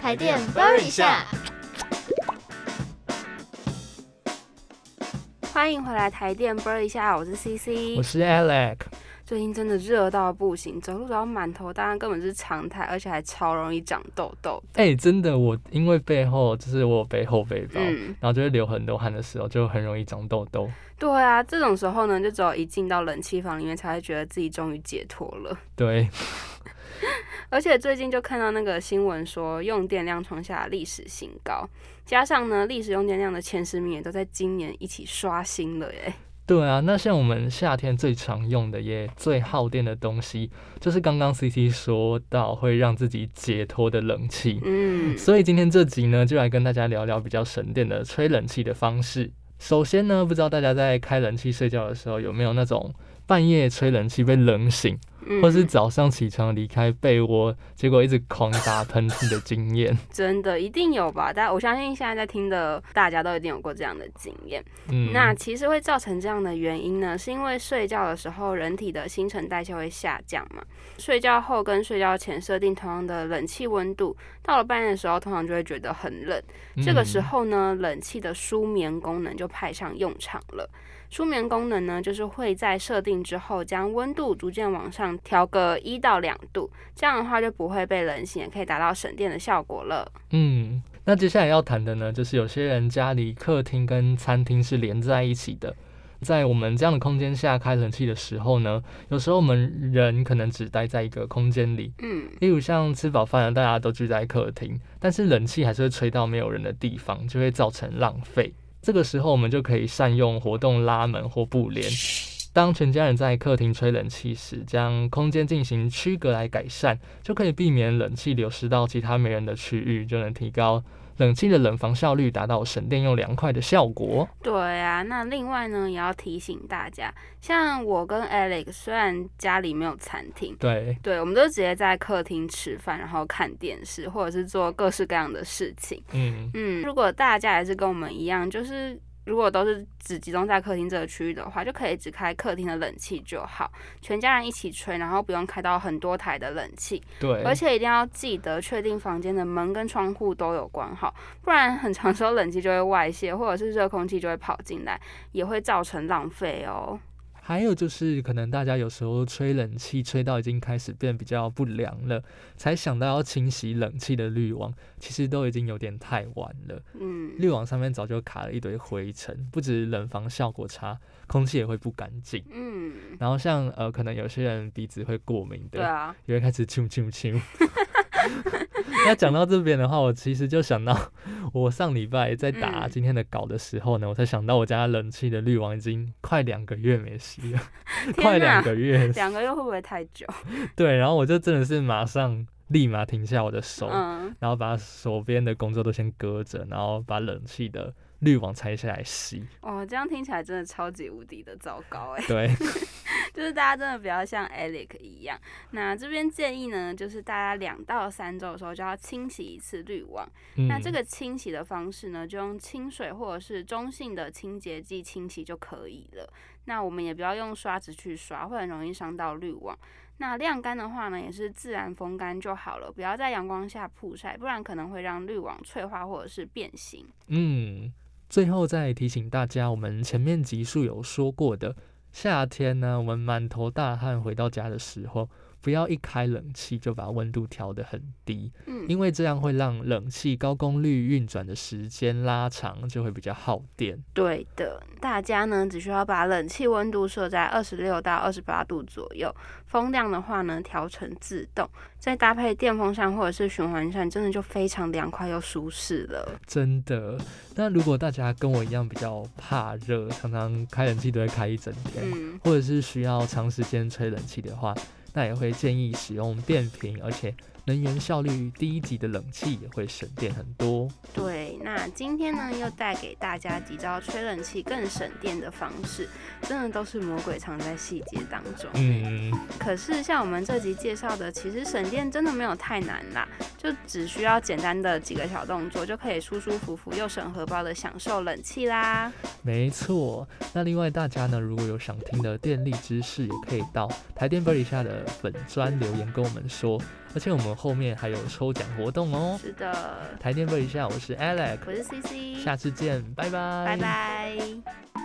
台电啵一下。欢迎回来台电啵一下我是 cc 我是 alex 最近真的热到不行，走路都要满头大汗，根本是常态，而且还超容易长痘痘。哎，真的，我因为背后就是我背后背包，然后就会流很多汗的时候，就很容易长痘痘。对啊，这种时候呢，就只有一进到冷气房里面，才会觉得自己终于解脱了。对。而且最近就看到那个新闻说，用电量创下历史新高，加上呢，历史用电量的前十名也都在今年一起刷新了耶。对啊，那像我们夏天最常用的也最耗电的东西，就是刚刚 C C 说到会让自己解脱的冷气。嗯，所以今天这集呢，就来跟大家聊聊比较省电的吹冷气的方式。首先呢，不知道大家在开冷气睡觉的时候有没有那种半夜吹冷气被冷醒？或是早上起床离开被窝，结果一直狂打喷嚏的经验，真的一定有吧？但我相信现在在听的大家都一定有过这样的经验。嗯，那其实会造成这样的原因呢，是因为睡觉的时候人体的新陈代谢会下降嘛。睡觉后跟睡觉前设定同样的冷气温度，到了半夜的时候，通常就会觉得很冷。这个时候呢，冷气的舒眠功能就派上用场了。舒眠功能呢，就是会在设定之后，将温度逐渐往上调个一到两度，这样的话就不会被冷醒，也可以达到省电的效果了。嗯，那接下来要谈的呢，就是有些人家里客厅跟餐厅是连在一起的，在我们这样的空间下开冷气的时候呢，有时候我们人可能只待在一个空间里，嗯，例如像吃饱饭了，大家都聚在客厅，但是冷气还是会吹到没有人的地方，就会造成浪费。这个时候，我们就可以善用活动拉门或布帘。当全家人在客厅吹冷气时，将空间进行区隔来改善，就可以避免冷气流失到其他没人的区域，就能提高。冷气的冷房效率达到省电又凉快的效果。对啊，那另外呢，也要提醒大家，像我跟 Alex，虽然家里没有餐厅，对，对，我们都直接在客厅吃饭，然后看电视，或者是做各式各样的事情。嗯嗯，如果大家也是跟我们一样，就是。如果都是只集中在客厅这个区域的话，就可以只开客厅的冷气就好，全家人一起吹，然后不用开到很多台的冷气。对，而且一定要记得确定房间的门跟窗户都有关好，不然很长时候冷气就会外泄，或者是热空气就会跑进来，也会造成浪费哦。还有就是，可能大家有时候吹冷气吹到已经开始变比较不凉了，才想到要清洗冷气的滤网，其实都已经有点太晚了。嗯，滤网上面早就卡了一堆灰尘，不止冷房效果差，空气也会不干净。嗯，然后像呃，可能有些人鼻子会过敏的，对啊，也会开始啾啾啾。那讲到这边的话，我其实就想到，我上礼拜在打今天的稿的时候呢，我才想到我家冷气的滤网已经快两个月没洗了，快两个月，两个月会不会太久？对，然后我就真的是马上立马停下我的手，然后把手边的工作都先搁着，然后把冷气的。滤网拆下来洗，哦，这样听起来真的超级无敌的糟糕哎。对，就是大家真的不要像 Alec 一样。那这边建议呢，就是大家两到三周的时候就要清洗一次滤网。那这个清洗的方式呢，就用清水或者是中性的清洁剂清洗就可以了。那我们也不要用刷子去刷，会很容易伤到滤网。那晾干的话呢，也是自然风干就好了，不要在阳光下曝晒，不然可能会让滤网脆化或者是变形。嗯。最后再提醒大家，我们前面集数有说过的，夏天呢，我们满头大汗回到家的时候。不要一开冷气就把温度调得很低，嗯，因为这样会让冷气高功率运转的时间拉长，就会比较耗电。对的，大家呢只需要把冷气温度设在二十六到二十八度左右，风量的话呢调成自动，再搭配电风扇或者是循环扇，真的就非常凉快又舒适了。真的，那如果大家跟我一样比较怕热，常常开冷气都会开一整天，或者是需要长时间吹冷气的话。那也会建议使用变频，而且。能源效率低级的冷气也会省电很多。对，那今天呢又带给大家几招吹冷气更省电的方式，真的都是魔鬼藏在细节当中。嗯，可是像我们这集介绍的，其实省电真的没有太难啦，就只需要简单的几个小动作，就可以舒舒服服又省荷包的享受冷气啦。没错，那另外大家呢如果有想听的电力知识，也可以到台电玻璃下的粉砖留言跟我们说。而且我们后面还有抽奖活动哦。是的，台电问一下，我是 Alex，我是 CC，下次见，拜拜，拜拜。